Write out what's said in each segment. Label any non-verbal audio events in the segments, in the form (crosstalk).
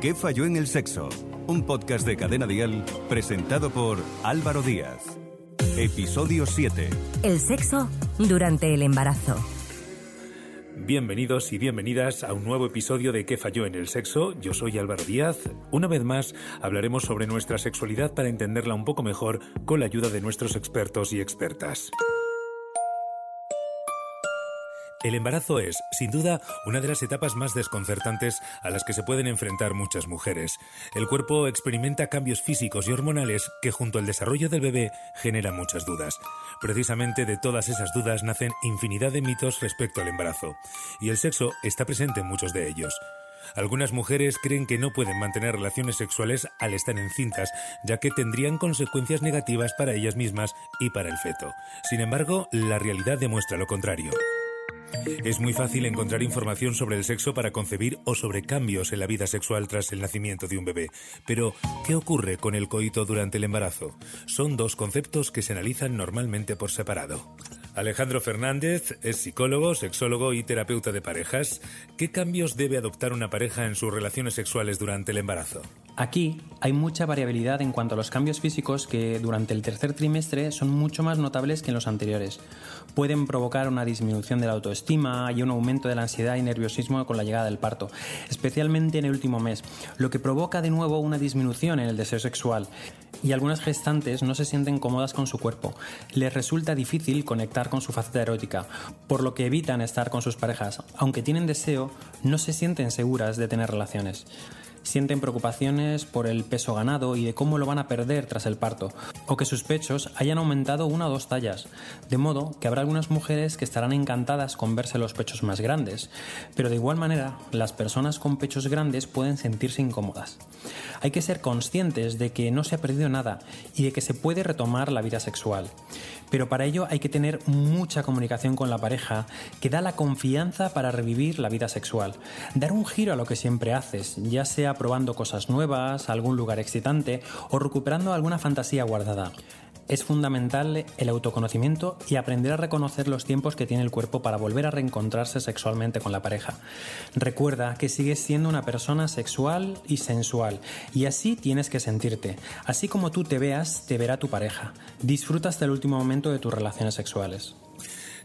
¿Qué falló en el sexo? Un podcast de Cadena Dial presentado por Álvaro Díaz. Episodio 7. El sexo durante el embarazo. Bienvenidos y bienvenidas a un nuevo episodio de ¿Qué falló en el sexo? Yo soy Álvaro Díaz. Una vez más hablaremos sobre nuestra sexualidad para entenderla un poco mejor con la ayuda de nuestros expertos y expertas. El embarazo es, sin duda, una de las etapas más desconcertantes a las que se pueden enfrentar muchas mujeres. El cuerpo experimenta cambios físicos y hormonales que junto al desarrollo del bebé generan muchas dudas. Precisamente de todas esas dudas nacen infinidad de mitos respecto al embarazo, y el sexo está presente en muchos de ellos. Algunas mujeres creen que no pueden mantener relaciones sexuales al estar encintas, ya que tendrían consecuencias negativas para ellas mismas y para el feto. Sin embargo, la realidad demuestra lo contrario. Es muy fácil encontrar información sobre el sexo para concebir o sobre cambios en la vida sexual tras el nacimiento de un bebé. Pero, ¿qué ocurre con el coito durante el embarazo? Son dos conceptos que se analizan normalmente por separado. Alejandro Fernández es psicólogo, sexólogo y terapeuta de parejas. ¿Qué cambios debe adoptar una pareja en sus relaciones sexuales durante el embarazo? Aquí hay mucha variabilidad en cuanto a los cambios físicos que durante el tercer trimestre son mucho más notables que en los anteriores. Pueden provocar una disminución de la autoestima y un aumento de la ansiedad y nerviosismo con la llegada del parto, especialmente en el último mes, lo que provoca de nuevo una disminución en el deseo sexual. Y algunas gestantes no se sienten cómodas con su cuerpo. Les resulta difícil conectar con su faceta erótica, por lo que evitan estar con sus parejas. Aunque tienen deseo, no se sienten seguras de tener relaciones sienten preocupaciones por el peso ganado y de cómo lo van a perder tras el parto, o que sus pechos hayan aumentado una o dos tallas, de modo que habrá algunas mujeres que estarán encantadas con verse los pechos más grandes, pero de igual manera las personas con pechos grandes pueden sentirse incómodas. Hay que ser conscientes de que no se ha perdido nada y de que se puede retomar la vida sexual, pero para ello hay que tener mucha comunicación con la pareja que da la confianza para revivir la vida sexual, dar un giro a lo que siempre haces, ya sea probando cosas nuevas, algún lugar excitante o recuperando alguna fantasía guardada. Es fundamental el autoconocimiento y aprender a reconocer los tiempos que tiene el cuerpo para volver a reencontrarse sexualmente con la pareja. Recuerda que sigues siendo una persona sexual y sensual y así tienes que sentirte. Así como tú te veas, te verá tu pareja. Disfruta hasta el último momento de tus relaciones sexuales.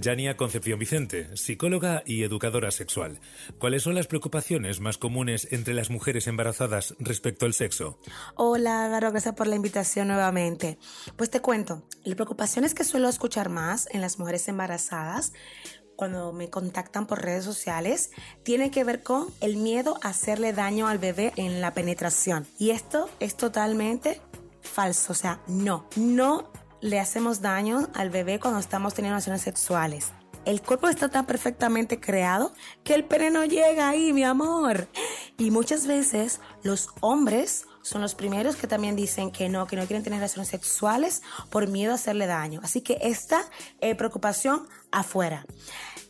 Yania Concepción Vicente, psicóloga y educadora sexual. ¿Cuáles son las preocupaciones más comunes entre las mujeres embarazadas respecto al sexo? Hola, Álvaro, gracias por la invitación nuevamente. Pues te cuento, las preocupaciones que suelo escuchar más en las mujeres embarazadas cuando me contactan por redes sociales tiene que ver con el miedo a hacerle daño al bebé en la penetración. Y esto es totalmente falso, o sea, no, no le hacemos daño al bebé cuando estamos teniendo relaciones sexuales. El cuerpo está tan perfectamente creado que el pene no llega ahí, mi amor. Y muchas veces los hombres son los primeros que también dicen que no, que no quieren tener relaciones sexuales por miedo a hacerle daño. Así que esta eh, preocupación afuera.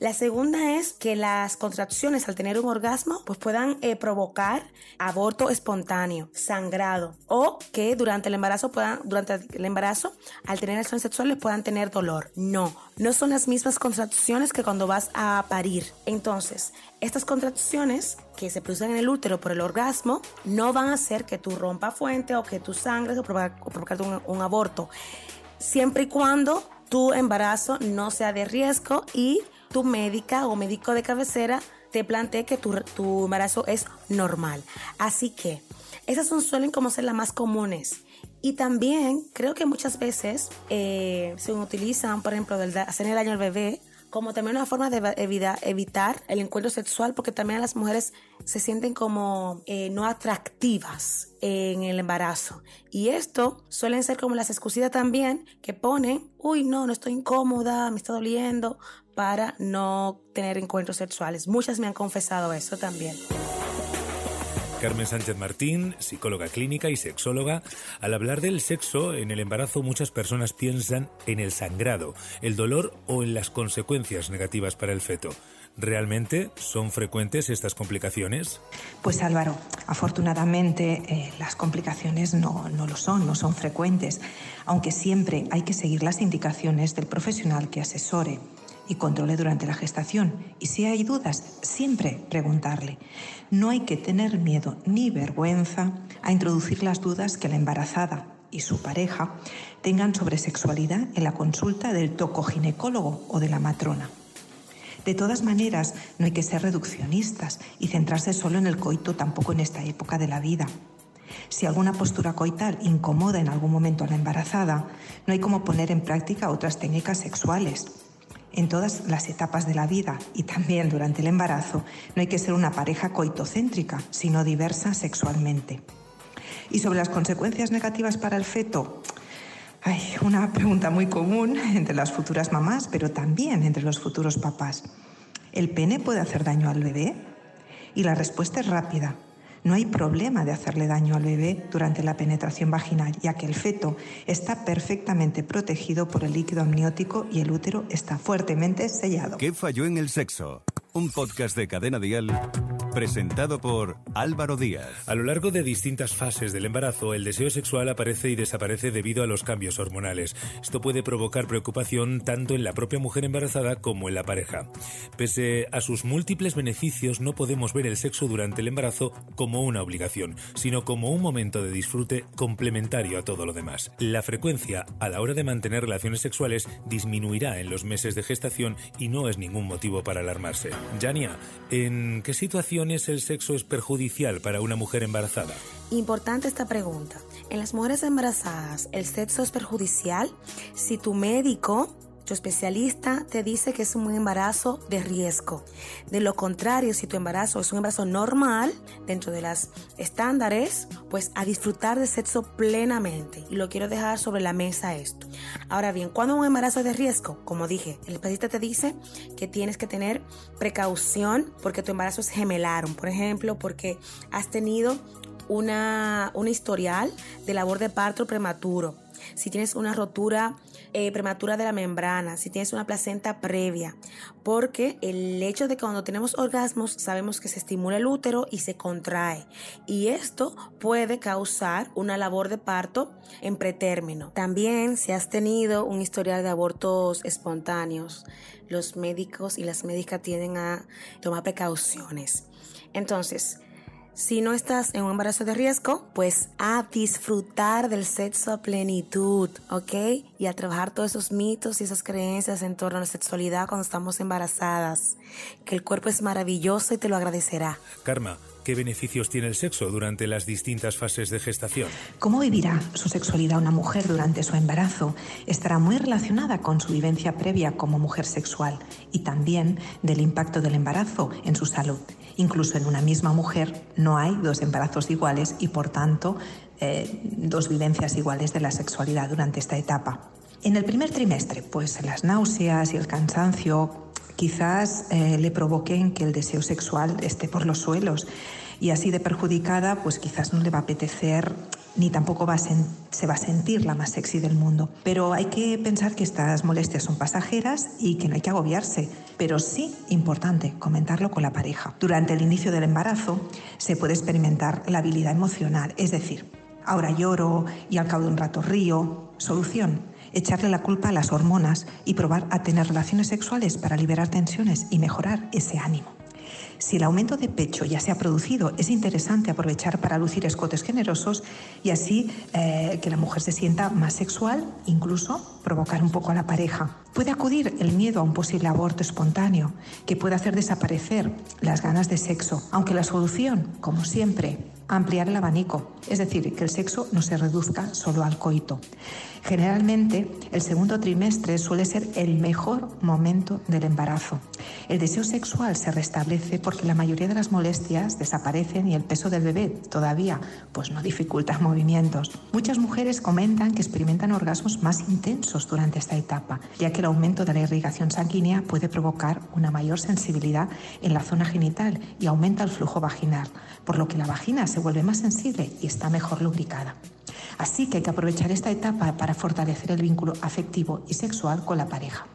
La segunda es que las contracciones al tener un orgasmo pues puedan eh, provocar aborto espontáneo, sangrado o que durante el embarazo puedan, durante el embarazo al tener relaciones sexuales puedan tener dolor. No, no son las mismas contracciones que cuando vas a parir. Entonces, estas contracciones que se producen en el útero por el orgasmo no van a hacer que tú rompa fuente o que tú sangres o provocar, un, un aborto. Siempre y cuando tu embarazo no sea de riesgo y tu médica o médico de cabecera te plantee que tu, tu embarazo es normal. Así que esas son, suelen como ser las más comunes. Y también creo que muchas veces eh, se utilizan, por ejemplo, del hacer el daño al bebé como también una forma de evitar el encuentro sexual porque también las mujeres se sienten como eh, no atractivas en el embarazo. Y esto suelen ser como las excusas también que ponen, uy, no, no estoy incómoda, me está doliendo, para no tener encuentros sexuales. Muchas me han confesado eso también. Carmen Sánchez Martín, psicóloga clínica y sexóloga. Al hablar del sexo en el embarazo muchas personas piensan en el sangrado, el dolor o en las consecuencias negativas para el feto. ¿Realmente son frecuentes estas complicaciones? Pues Álvaro, afortunadamente eh, las complicaciones no, no lo son, no son frecuentes, aunque siempre hay que seguir las indicaciones del profesional que asesore y controle durante la gestación. Y si hay dudas, siempre preguntarle. No hay que tener miedo ni vergüenza a introducir las dudas que la embarazada y su pareja tengan sobre sexualidad en la consulta del tocoginecólogo o de la matrona. De todas maneras, no hay que ser reduccionistas y centrarse solo en el coito tampoco en esta época de la vida. Si alguna postura coital incomoda en algún momento a la embarazada, no hay como poner en práctica otras técnicas sexuales. En todas las etapas de la vida y también durante el embarazo, no hay que ser una pareja coitocéntrica, sino diversa sexualmente. Y sobre las consecuencias negativas para el feto, hay una pregunta muy común entre las futuras mamás, pero también entre los futuros papás. ¿El pene puede hacer daño al bebé? Y la respuesta es rápida. No hay problema de hacerle daño al bebé durante la penetración vaginal, ya que el feto está perfectamente protegido por el líquido amniótico y el útero está fuertemente sellado. ¿Qué falló en el sexo? Un podcast de Cadena Dial presentado por Álvaro Díaz. A lo largo de distintas fases del embarazo, el deseo sexual aparece y desaparece debido a los cambios hormonales. Esto puede provocar preocupación tanto en la propia mujer embarazada como en la pareja. Pese a sus múltiples beneficios, no podemos ver el sexo durante el embarazo como una obligación, sino como un momento de disfrute complementario a todo lo demás. La frecuencia a la hora de mantener relaciones sexuales disminuirá en los meses de gestación y no es ningún motivo para alarmarse. Jania, ¿en qué situaciones el sexo es perjudicial para una mujer embarazada? Importante esta pregunta. En las mujeres embarazadas, ¿el sexo es perjudicial? Si tu médico tu especialista te dice que es un embarazo de riesgo. De lo contrario, si tu embarazo es un embarazo normal, dentro de las estándares, pues a disfrutar de sexo plenamente. Y lo quiero dejar sobre la mesa esto. Ahora bien, cuando un embarazo es de riesgo, como dije, el especialista te dice que tienes que tener precaución porque tu embarazo es gemelar, por ejemplo, porque has tenido una, un historial de labor de parto prematuro si tienes una rotura eh, prematura de la membrana, si tienes una placenta previa, porque el hecho de que cuando tenemos orgasmos sabemos que se estimula el útero y se contrae y esto puede causar una labor de parto en pretérmino. También si has tenido un historial de abortos espontáneos, los médicos y las médicas tienden a tomar precauciones. Entonces, si no estás en un embarazo de riesgo, pues a disfrutar del sexo a plenitud, ¿ok? Y a trabajar todos esos mitos y esas creencias en torno a la sexualidad cuando estamos embarazadas. Que el cuerpo es maravilloso y te lo agradecerá. Karma, ¿Qué beneficios tiene el sexo durante las distintas fases de gestación? ¿Cómo vivirá su sexualidad una mujer durante su embarazo? Estará muy relacionada con su vivencia previa como mujer sexual y también del impacto del embarazo en su salud. Incluso en una misma mujer no hay dos embarazos iguales y por tanto eh, dos vivencias iguales de la sexualidad durante esta etapa. En el primer trimestre, pues las náuseas y el cansancio quizás eh, le provoquen que el deseo sexual esté por los suelos y así de perjudicada, pues quizás no le va a apetecer ni tampoco va se va a sentir la más sexy del mundo. Pero hay que pensar que estas molestias son pasajeras y que no hay que agobiarse. Pero sí, importante, comentarlo con la pareja. Durante el inicio del embarazo se puede experimentar la habilidad emocional, es decir, ahora lloro y al cabo de un rato río. Solución, echarle la culpa a las hormonas y probar a tener relaciones sexuales para liberar tensiones y mejorar ese ánimo. Si el aumento de pecho ya se ha producido, es interesante aprovechar para lucir escotes generosos y así eh, que la mujer se sienta más sexual, incluso provocar un poco a la pareja. Puede acudir el miedo a un posible aborto espontáneo, que puede hacer desaparecer las ganas de sexo, aunque la solución, como siempre, ampliar el abanico, es decir, que el sexo no se reduzca solo al coito. Generalmente, el segundo trimestre suele ser el mejor momento del embarazo. El deseo sexual se restablece porque la mayoría de las molestias desaparecen y el peso del bebé todavía pues no dificulta (laughs) movimientos. Muchas mujeres comentan que experimentan orgasmos más intensos durante esta etapa, ya que el aumento de la irrigación sanguínea puede provocar una mayor sensibilidad en la zona genital y aumenta el flujo vaginal, por lo que la vagina se vuelve más sensible y está mejor lubricada. Así que hay que aprovechar esta etapa para fortalecer el vínculo afectivo y sexual con la pareja.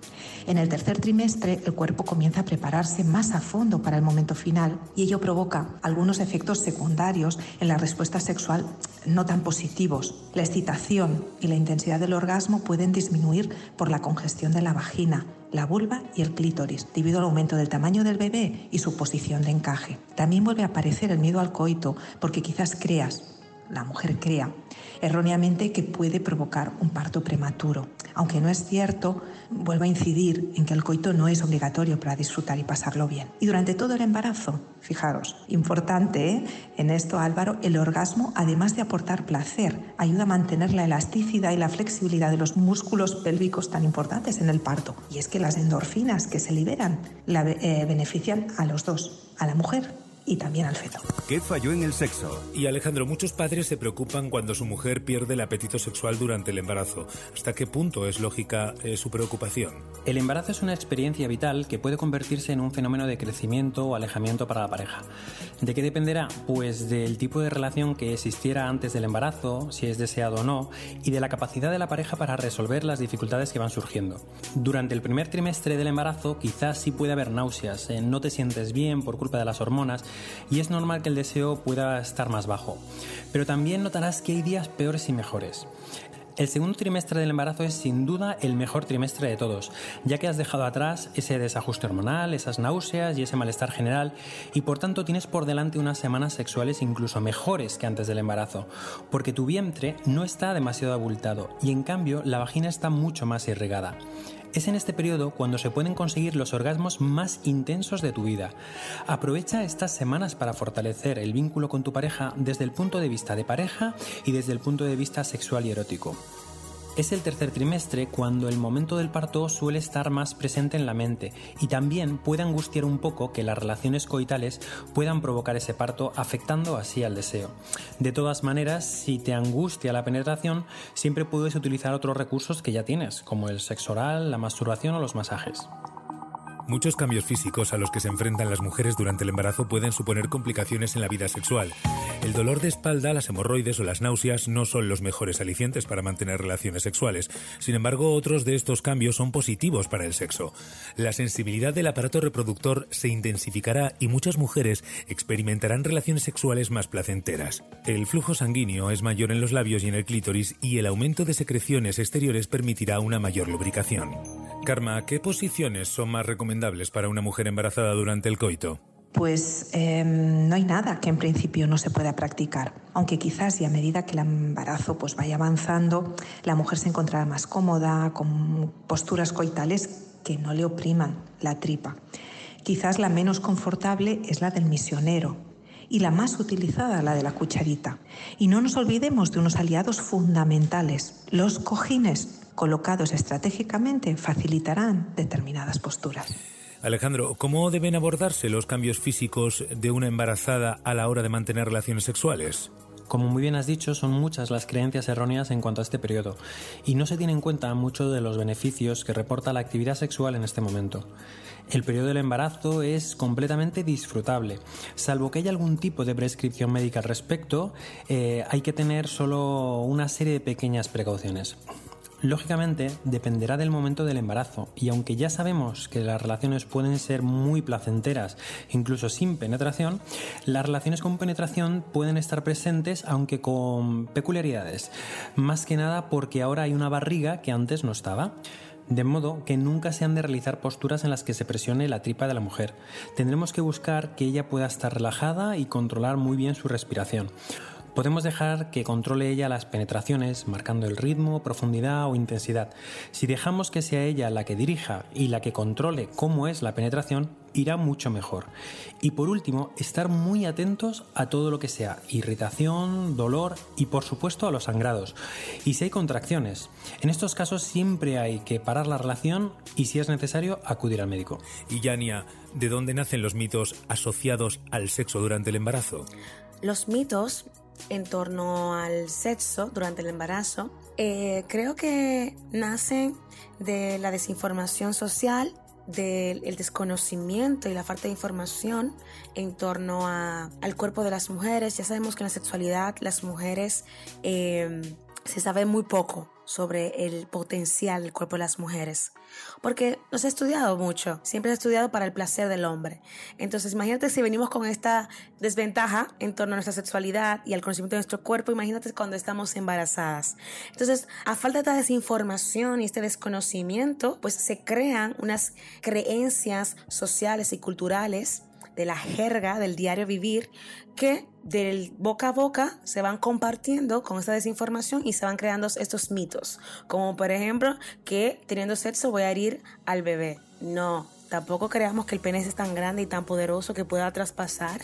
En el tercer trimestre el cuerpo comienza a prepararse más a fondo para el momento final y ello provoca algunos efectos secundarios en la respuesta sexual no tan positivos. La excitación y la intensidad del orgasmo pueden disminuir por la congestión de la vagina, la vulva y el clítoris, debido al aumento del tamaño del bebé y su posición de encaje. También vuelve a aparecer el miedo al coito porque quizás creas la mujer crea erróneamente que puede provocar un parto prematuro. Aunque no es cierto, vuelvo a incidir en que el coito no es obligatorio para disfrutar y pasarlo bien. Y durante todo el embarazo, fijaros, importante ¿eh? en esto Álvaro, el orgasmo, además de aportar placer, ayuda a mantener la elasticidad y la flexibilidad de los músculos pélvicos tan importantes en el parto. Y es que las endorfinas que se liberan eh, benefician a los dos, a la mujer y también al feto. ¿Qué falló en el sexo? Y Alejandro, muchos padres se preocupan cuando su mujer pierde el apetito sexual durante el embarazo. ¿Hasta qué punto es lógica eh, su preocupación? El embarazo es una experiencia vital que puede convertirse en un fenómeno de crecimiento o alejamiento para la pareja. ¿De qué dependerá? Pues del tipo de relación que existiera antes del embarazo, si es deseado o no, y de la capacidad de la pareja para resolver las dificultades que van surgiendo. Durante el primer trimestre del embarazo quizás sí puede haber náuseas, eh, no te sientes bien por culpa de las hormonas, y es normal que el deseo pueda estar más bajo. Pero también notarás que hay días peores y mejores. El segundo trimestre del embarazo es sin duda el mejor trimestre de todos, ya que has dejado atrás ese desajuste hormonal, esas náuseas y ese malestar general, y por tanto tienes por delante unas semanas sexuales incluso mejores que antes del embarazo, porque tu vientre no está demasiado abultado y en cambio la vagina está mucho más irrigada. Es en este periodo cuando se pueden conseguir los orgasmos más intensos de tu vida. Aprovecha estas semanas para fortalecer el vínculo con tu pareja desde el punto de vista de pareja y desde el punto de vista sexual y erótico. Es el tercer trimestre cuando el momento del parto suele estar más presente en la mente y también puede angustiar un poco que las relaciones coitales puedan provocar ese parto afectando así al deseo. De todas maneras, si te angustia la penetración, siempre puedes utilizar otros recursos que ya tienes, como el sexo oral, la masturbación o los masajes. Muchos cambios físicos a los que se enfrentan las mujeres durante el embarazo pueden suponer complicaciones en la vida sexual. El dolor de espalda, las hemorroides o las náuseas no son los mejores alicientes para mantener relaciones sexuales. Sin embargo, otros de estos cambios son positivos para el sexo. La sensibilidad del aparato reproductor se intensificará y muchas mujeres experimentarán relaciones sexuales más placenteras. El flujo sanguíneo es mayor en los labios y en el clítoris y el aumento de secreciones exteriores permitirá una mayor lubricación. Karma, ¿qué posiciones son más recomendables para una mujer embarazada durante el coito? Pues em, no hay nada que en principio no se pueda practicar, aunque quizás y a medida que el embarazo pues vaya avanzando, la mujer se encontrará más cómoda, con posturas coitales que no le opriman la tripa. Quizás la menos confortable es la del misionero y la más utilizada la de la cucharita. Y no nos olvidemos de unos aliados fundamentales, los cojines colocados estratégicamente facilitarán determinadas posturas. Alejandro, ¿cómo deben abordarse los cambios físicos de una embarazada a la hora de mantener relaciones sexuales? Como muy bien has dicho, son muchas las creencias erróneas en cuanto a este periodo, y no se tiene en cuenta mucho de los beneficios que reporta la actividad sexual en este momento. El periodo del embarazo es completamente disfrutable, salvo que haya algún tipo de prescripción médica al respecto, eh, hay que tener solo una serie de pequeñas precauciones. Lógicamente, dependerá del momento del embarazo y aunque ya sabemos que las relaciones pueden ser muy placenteras, incluso sin penetración, las relaciones con penetración pueden estar presentes aunque con peculiaridades, más que nada porque ahora hay una barriga que antes no estaba. De modo que nunca se han de realizar posturas en las que se presione la tripa de la mujer. Tendremos que buscar que ella pueda estar relajada y controlar muy bien su respiración. Podemos dejar que controle ella las penetraciones, marcando el ritmo, profundidad o intensidad. Si dejamos que sea ella la que dirija y la que controle cómo es la penetración, irá mucho mejor. Y por último, estar muy atentos a todo lo que sea irritación, dolor y por supuesto a los sangrados. Y si hay contracciones, en estos casos siempre hay que parar la relación y si es necesario acudir al médico. Y Yania, ¿de dónde nacen los mitos asociados al sexo durante el embarazo? Los mitos en torno al sexo durante el embarazo, eh, creo que nacen de la desinformación social, del desconocimiento y la falta de información en torno al cuerpo de las mujeres. Ya sabemos que en la sexualidad las mujeres eh, se sabe muy poco sobre el potencial del cuerpo de las mujeres. Porque nos ha estudiado mucho, siempre ha estudiado para el placer del hombre. Entonces, imagínate si venimos con esta desventaja en torno a nuestra sexualidad y al conocimiento de nuestro cuerpo, imagínate cuando estamos embarazadas. Entonces, a falta de esta desinformación y este desconocimiento, pues se crean unas creencias sociales y culturales de la jerga del diario vivir que del boca a boca se van compartiendo con esta desinformación y se van creando estos mitos, como por ejemplo que teniendo sexo voy a herir al bebé. No, tampoco creamos que el pene es tan grande y tan poderoso que pueda traspasar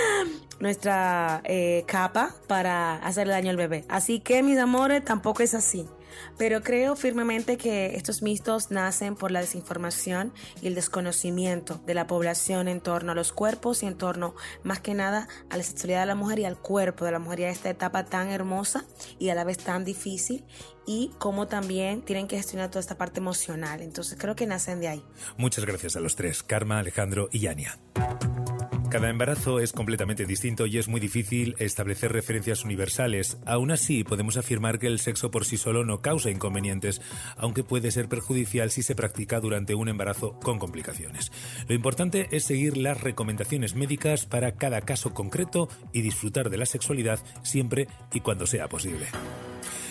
(laughs) nuestra eh, capa para hacerle daño al bebé. Así que mis amores, tampoco es así. Pero creo firmemente que estos mitos nacen por la desinformación y el desconocimiento de la población en torno a los cuerpos y en torno más que nada a la sexualidad de la mujer y al cuerpo de la mujer y a esta etapa tan hermosa y a la vez tan difícil y cómo también tienen que gestionar toda esta parte emocional. Entonces creo que nacen de ahí. Muchas gracias a los tres, Karma, Alejandro y Yania. Cada embarazo es completamente distinto y es muy difícil establecer referencias universales. Aún así, podemos afirmar que el sexo por sí solo no causa inconvenientes, aunque puede ser perjudicial si se practica durante un embarazo con complicaciones. Lo importante es seguir las recomendaciones médicas para cada caso concreto y disfrutar de la sexualidad siempre y cuando sea posible.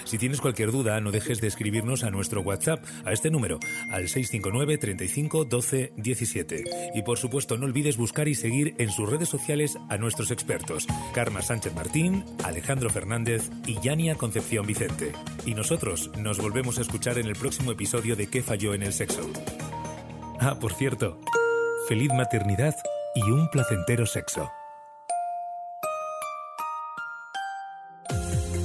Si tienes cualquier duda, no dejes de escribirnos a nuestro WhatsApp, a este número, al 659 35 12 17. Y por supuesto, no olvides buscar y seguir en sus redes sociales a nuestros expertos, Karma Sánchez Martín, Alejandro Fernández y Yania Concepción Vicente. Y nosotros nos volvemos a escuchar en el próximo episodio de ¿Qué falló en el sexo? Ah, por cierto, feliz maternidad y un placentero sexo.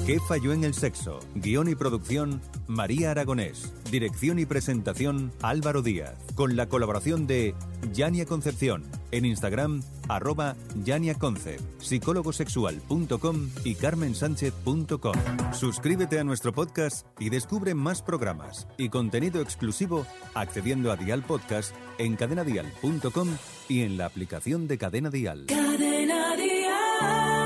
¿Qué falló en el sexo? Guión y producción, María Aragonés. Dirección y presentación, Álvaro Díaz. Con la colaboración de Yania Concepción. En Instagram, arroba YaniaConcept, psicólogosexual.com y carmensánchez.com. Suscríbete a nuestro podcast y descubre más programas y contenido exclusivo accediendo a Dial Podcast en cadenadial.com y en la aplicación de Cadena Dial. Cadena Dial.